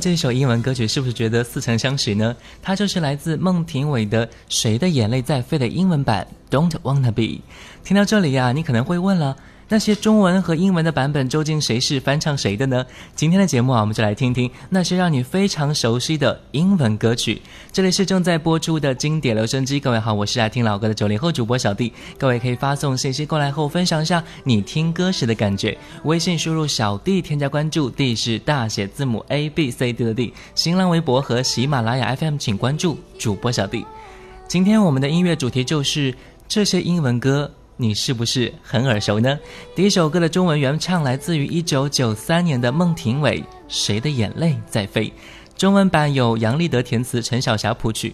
这首英文歌曲是不是觉得似曾相识呢？它就是来自孟庭苇的《谁的眼泪在飞》的英文版《Don't Wanna Be》。听到这里呀，你可能会问了：那些中文和英文的版本究竟谁是翻唱谁的呢？今天的节目啊，我们就来听听那些让你非常熟悉的英文歌曲。这里是正在播出的经典留声机，各位好，我是爱听老歌的九零后主播小弟。各位可以发送信息过来后，分享一下你听歌时的感觉。微信输入小弟添加关注，D 是大写字母 A B C D 的 D。新浪微博和喜马拉雅 FM 请关注主播小弟。今天我们的音乐主题就是这些英文歌，你是不是很耳熟呢？第一首歌的中文原唱来自于一九九三年的孟庭苇，《谁的眼泪在飞》。中文版有杨立德填词，陈小霞谱曲。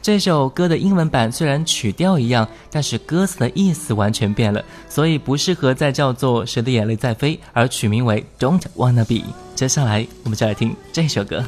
这首歌的英文版虽然曲调一样，但是歌词的意思完全变了，所以不适合再叫做《谁的眼泪在飞》，而取名为《Don't Wanna Be》。接下来，我们就来听这首歌。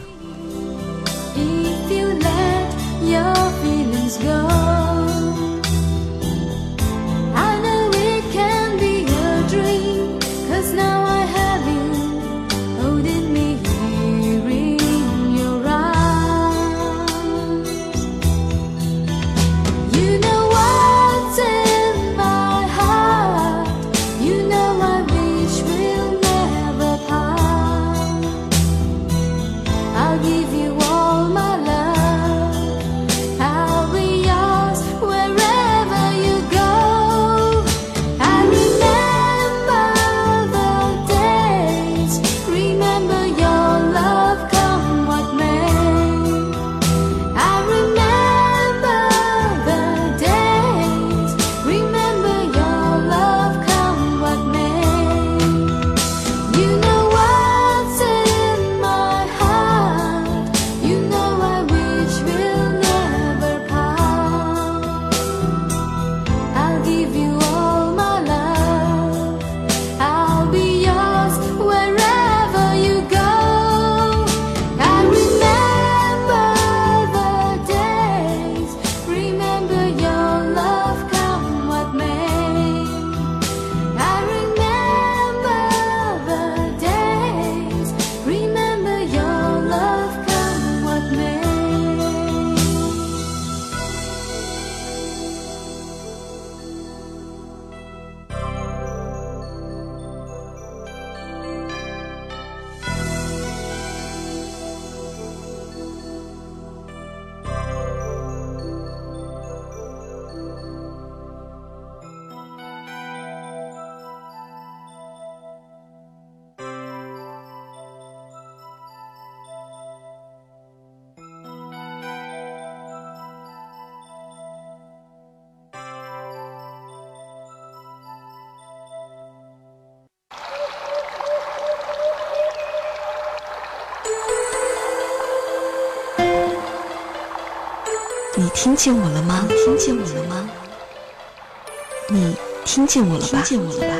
听见我了吗？听见我了吗？你听见我了吧？听见我了吧？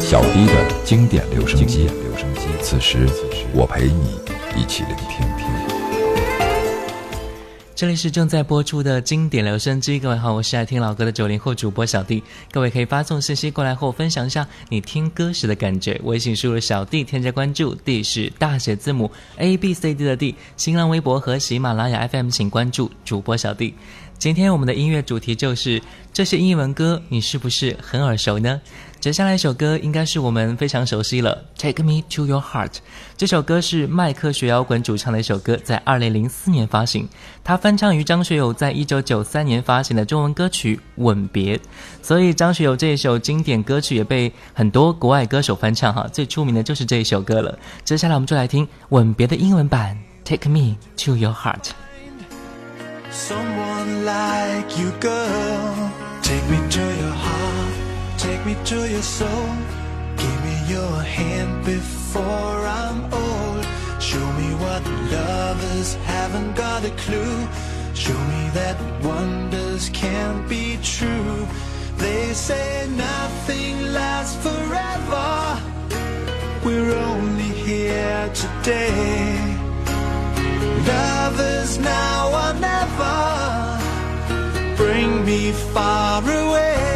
小 D 的经典留声机，此时我陪你一起聆听。这里是正在播出的经典留声机，各位好，我是爱听老歌的九零后主播小弟。各位可以发送信息过来和我分享一下你听歌时的感觉。微信输入小弟添加关注，D 是大写字母 A B C D 的 D。新浪微博和喜马拉雅 FM 请关注主播小弟。今天我们的音乐主题就是这些英文歌，你是不是很耳熟呢？接下来一首歌应该是我们非常熟悉了，《Take Me to Your Heart》。这首歌是麦克学摇滚主唱的一首歌，在二零零四年发行。他翻唱于张学友在一九九三年发行的中文歌曲《吻别》，所以张学友这一首经典歌曲也被很多国外歌手翻唱。哈，最出名的就是这一首歌了。接下来我们就来听《吻别》的英文版，《Take Me to Your Heart》。Someone like you, girl. Take me to your heart, take me to your soul. Give me your hand before I'm old. Show me what lovers haven't got a clue. Show me that wonders can't be true. They say nothing lasts forever. We're only here today. Lovers now or never. Bring me far away.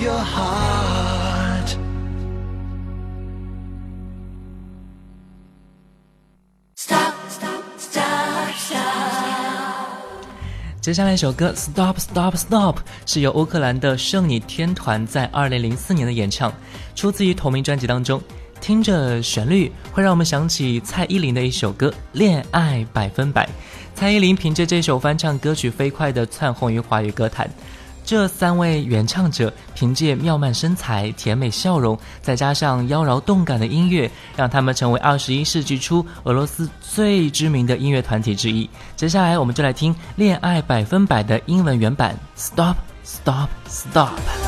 Your heart. 接下来一首歌《Stop Stop Stop》是由乌克兰的圣女天团在二零零四年的演唱，出自于同名专辑当中。听着旋律，会让我们想起蔡依林的一首歌《恋爱百分百》。蔡依林凭借这首翻唱歌曲飞快地窜红于华语歌坛。这三位原唱者凭借妙曼身材、甜美笑容，再加上妖娆动感的音乐，让他们成为二十一世纪初俄罗斯最知名的音乐团体之一。接下来，我们就来听《恋爱百分百》的英文原版：Stop, Stop, Stop。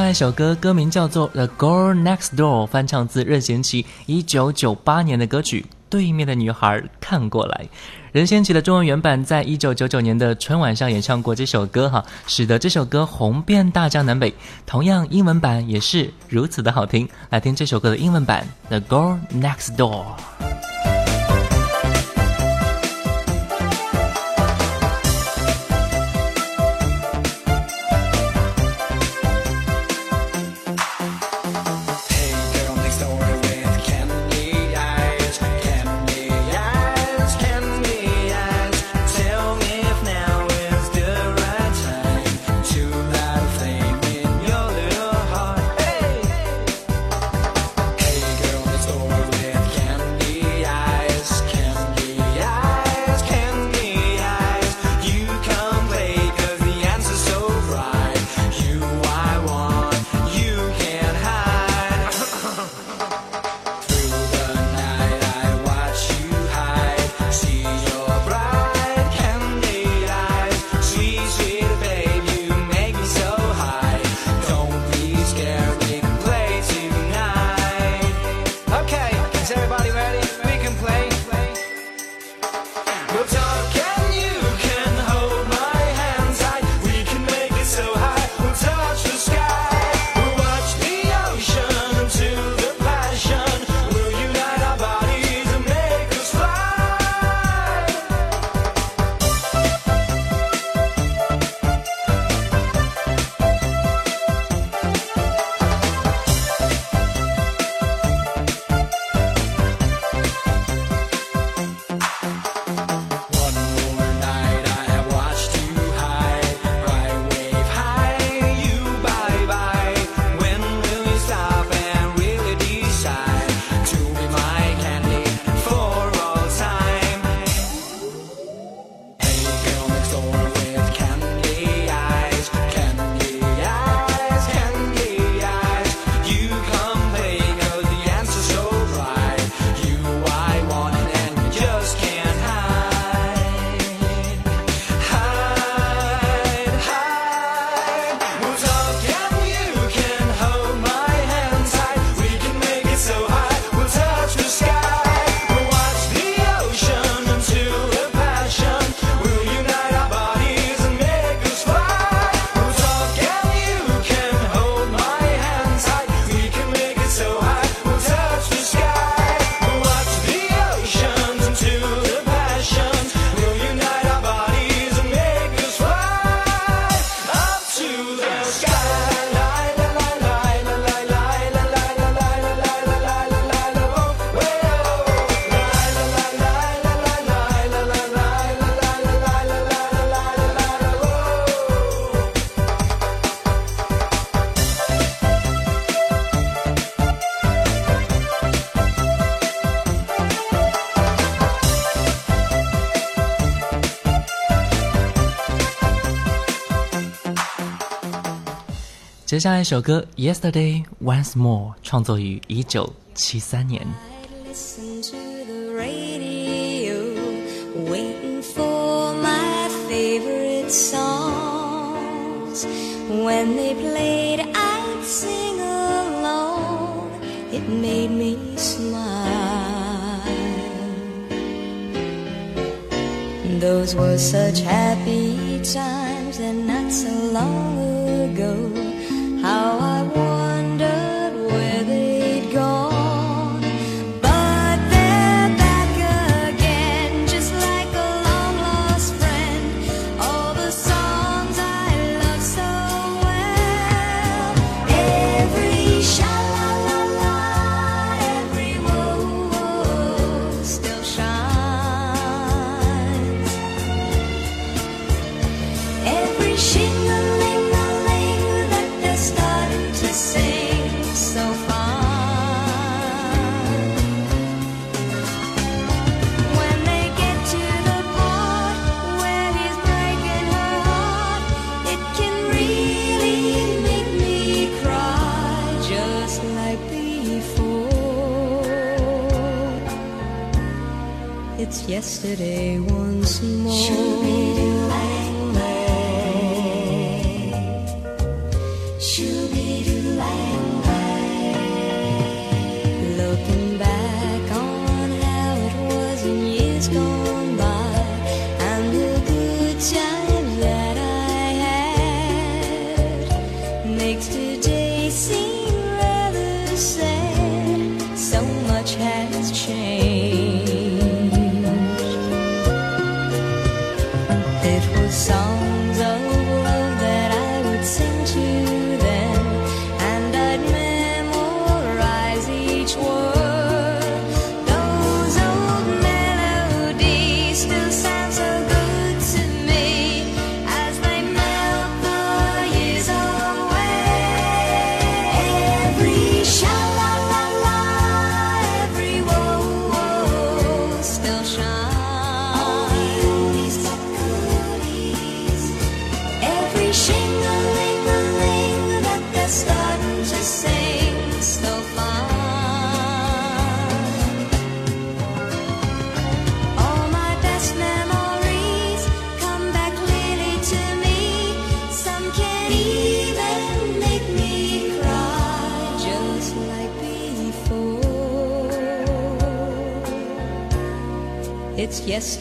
下一首歌歌名叫做 the girl next door 翻唱自任贤齐一九九八年的歌曲对面的女孩看过来。任贤齐的中文原版在一九九九年的春晚上演唱过这首歌哈使得这首歌红遍大江南北。同样英文版也是如此的好听。来听这首歌的英文版 the girl next door 接下来一首歌《Yesterday Once More》创作于一九七三年。When they played, I'd sing along. It made me smile. Those were such happy times, and not so long ago how I want.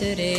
Yesterday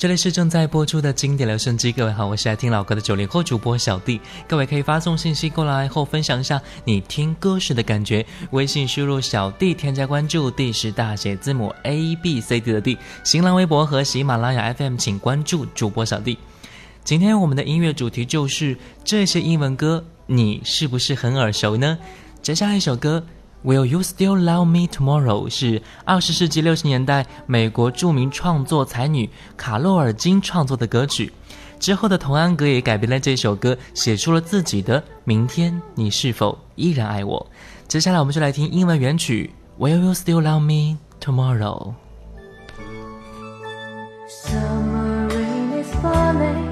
这里是正在播出的经典留声机，各位好，我是爱听老歌的九零后主播小弟。各位可以发送信息过来后分享一下你听歌时的感觉，微信输入小弟添加关注，D 是大写字母 A B C D 的 D，新浪微博和喜马拉雅 FM 请关注主播小弟。今天我们的音乐主题就是这些英文歌，你是不是很耳熟呢？接下来一首歌。Will you still love me tomorrow？是二十世纪六十年代美国著名创作才女卡洛尔金创作的歌曲。之后的童安格也改编了这首歌，写出了自己的“明天你是否依然爱我”。接下来我们就来听英文原曲 Will you still love me tomorrow？Summer rain is falling,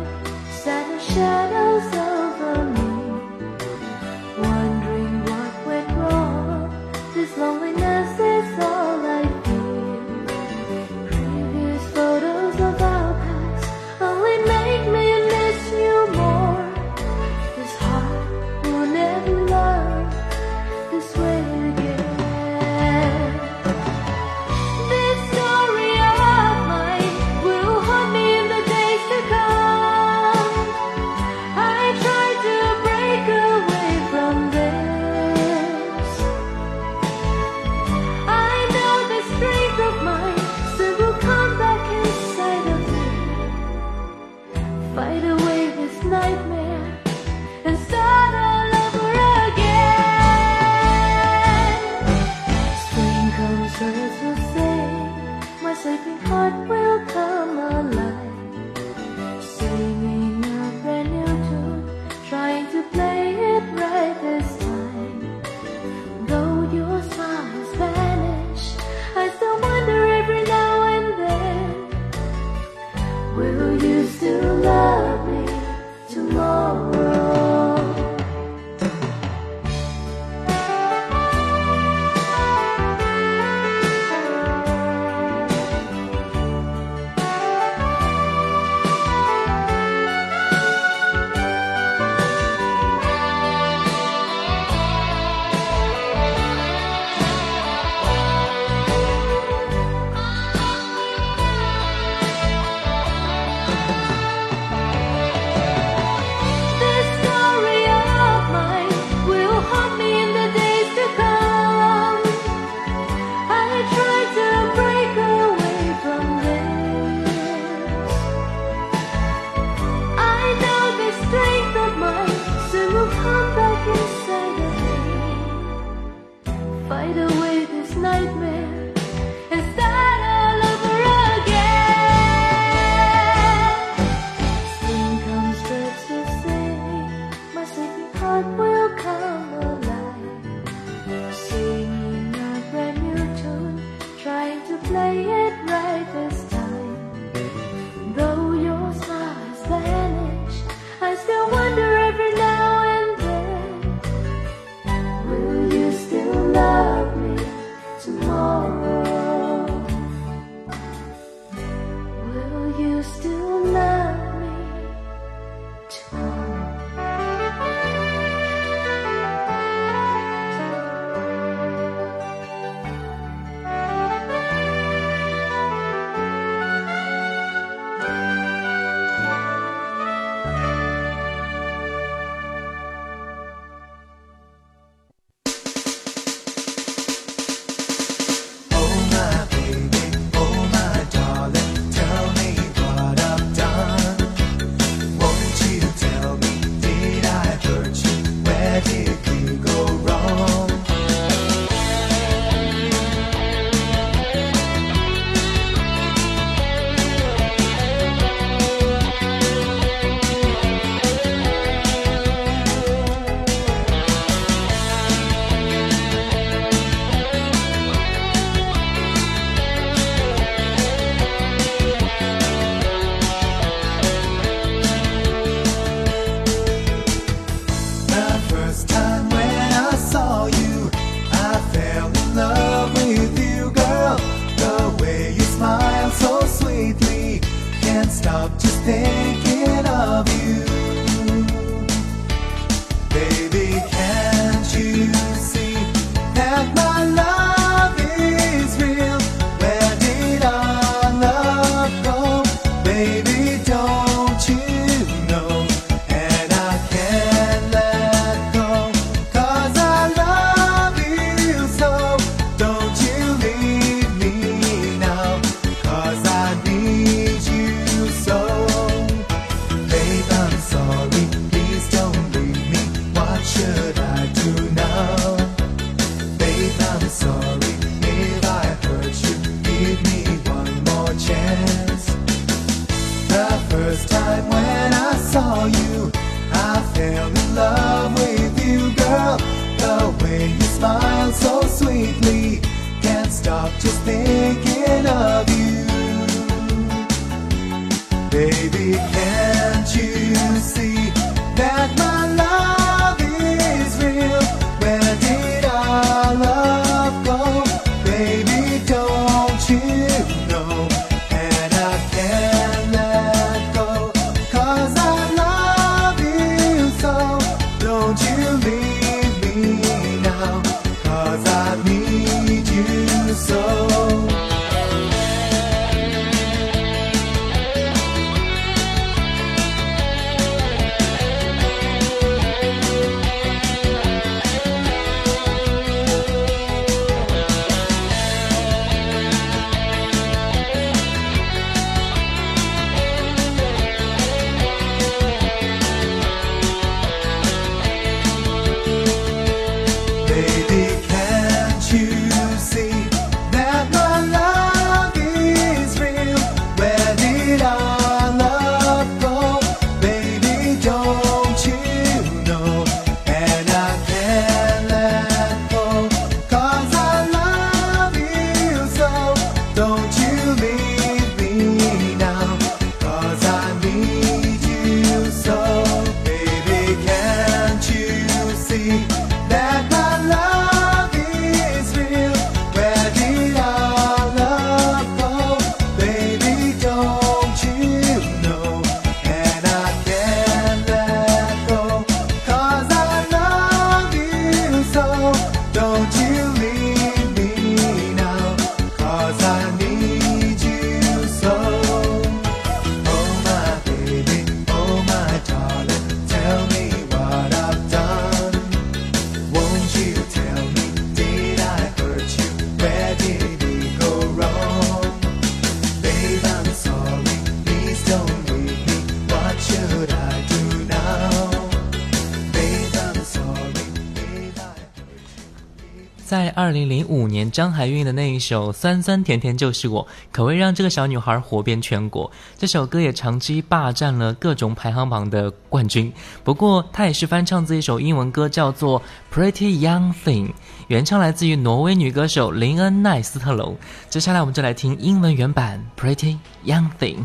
二零零五年张含韵的那一首《酸酸甜甜就是我》，可谓让这个小女孩火遍全国。这首歌也长期霸占了各种排行榜的冠军。不过，她也是翻唱自一首英文歌，叫做《Pretty Young Thing》，原唱来自于挪威女歌手林恩奈斯特隆。接下来，我们就来听英文原版《Pretty Young Thing》。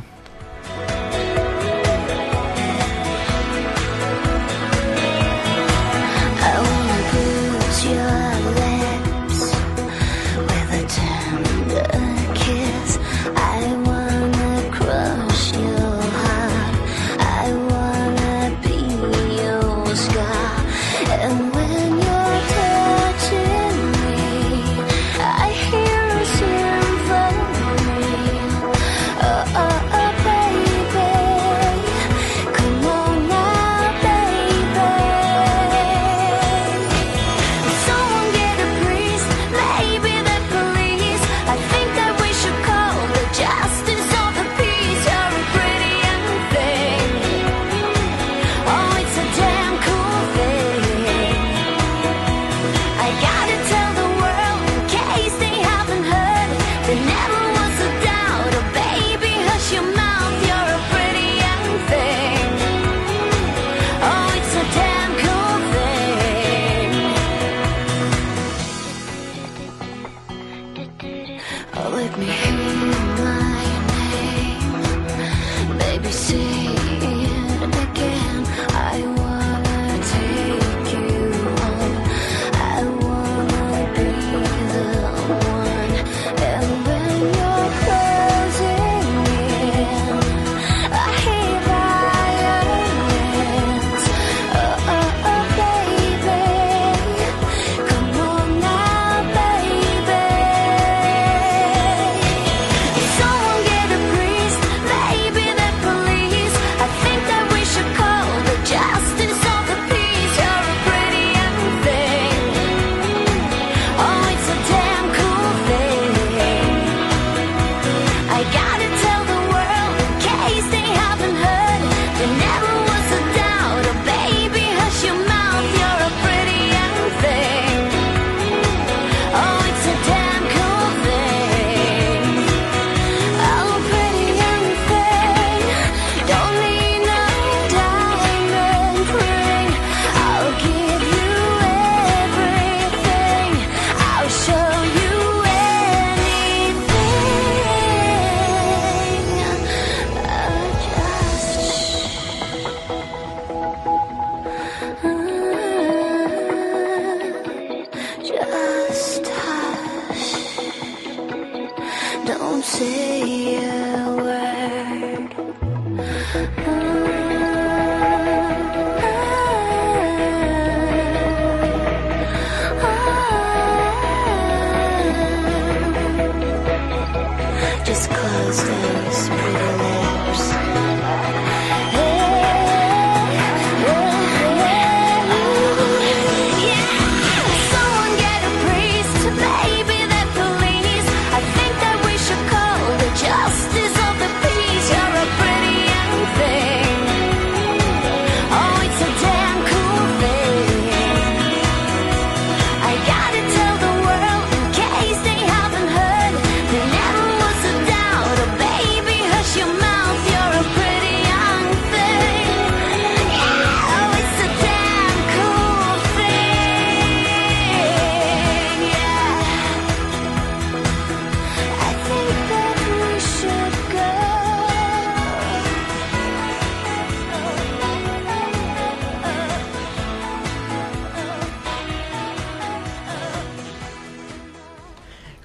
constant.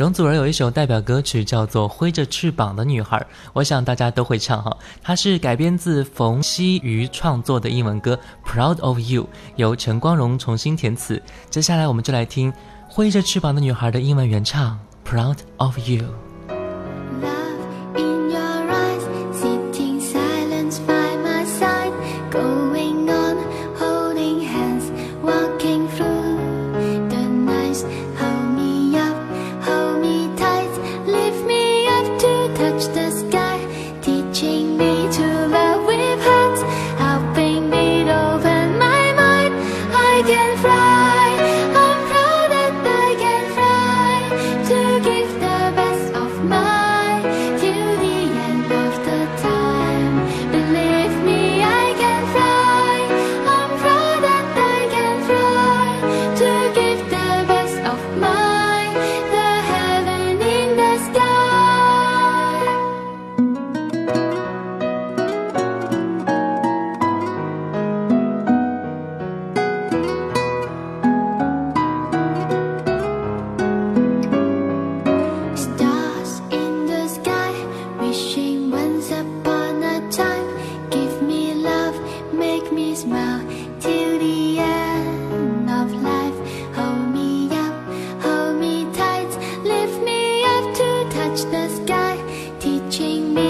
容祖儿有一首代表歌曲叫做《挥着翅膀的女孩》，我想大家都会唱哈。它是改编自冯曦妤创作的英文歌《Proud of You》，由陈光荣重新填词。接下来我们就来听《挥着翅膀的女孩》的英文原唱《Proud of You》。sky teaching me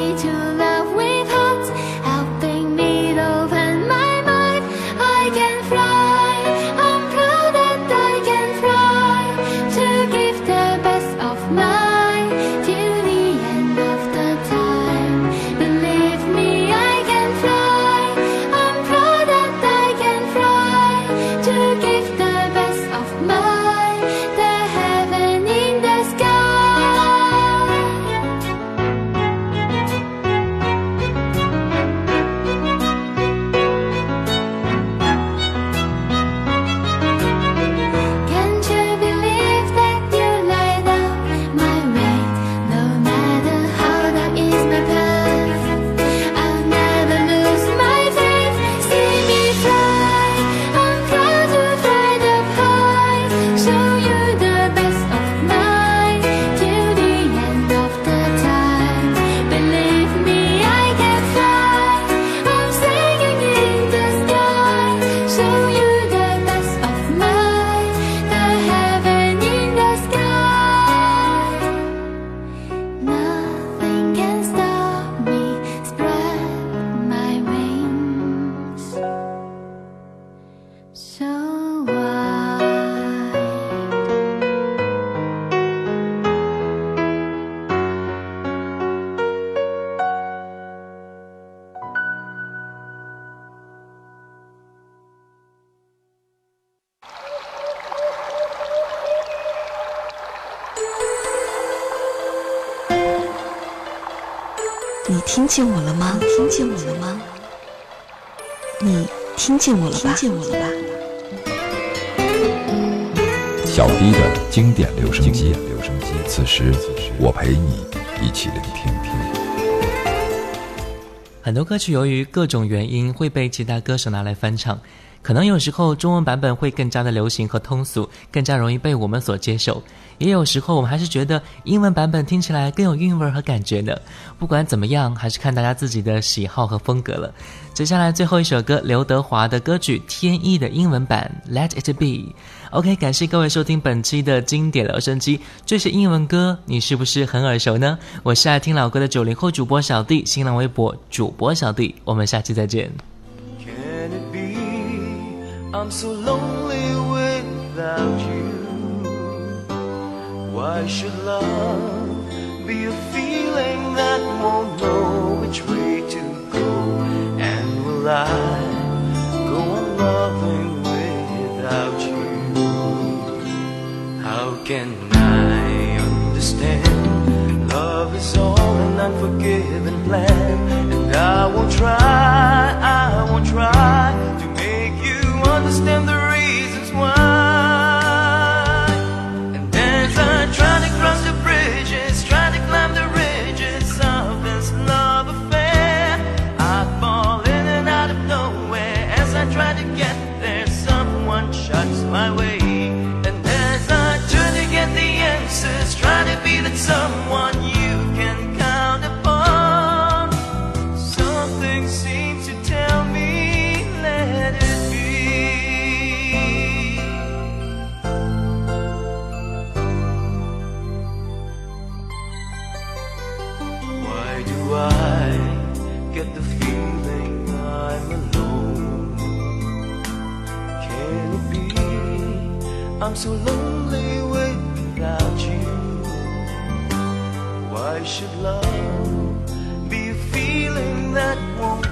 听见我了吗？听见我了吗？你听见我了吧？听见我了吧？小迪的经典留声机，留声机。此时，我陪你一起聆听。很多歌曲由于各种原因会被其他歌手拿来翻唱，可能有时候中文版本会更加的流行和通俗，更加容易被我们所接受；也有时候我们还是觉得英文版本听起来更有韵味和感觉呢。不管怎么样，还是看大家自己的喜好和风格了。接下来最后一首歌，刘德华的歌曲《天意》的英文版《Let It Be》。OK，感谢各位收听本期的经典留声机，这是英文歌，你是不是很耳熟呢？我是爱听老歌的九零后主播小弟，新浪微博主播小弟，我们下期再见。I'm so lonely without you? Why should love be a feeling that won't know which way to go? And will I go on loving without you? How can I understand? Love is all an unforgiven plan, and I won't try, I won't try understand I'm so lonely without you? Why should love be a feeling that won't